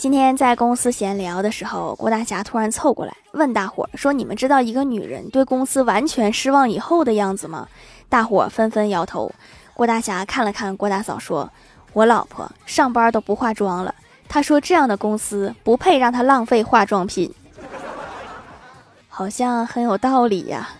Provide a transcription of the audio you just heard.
今天在公司闲聊的时候，郭大侠突然凑过来问大伙儿说：“你们知道一个女人对公司完全失望以后的样子吗？”大伙儿纷纷摇头。郭大侠看了看郭大嫂说：“我老婆上班都不化妆了，她说这样的公司不配让她浪费化妆品。”好像很有道理呀。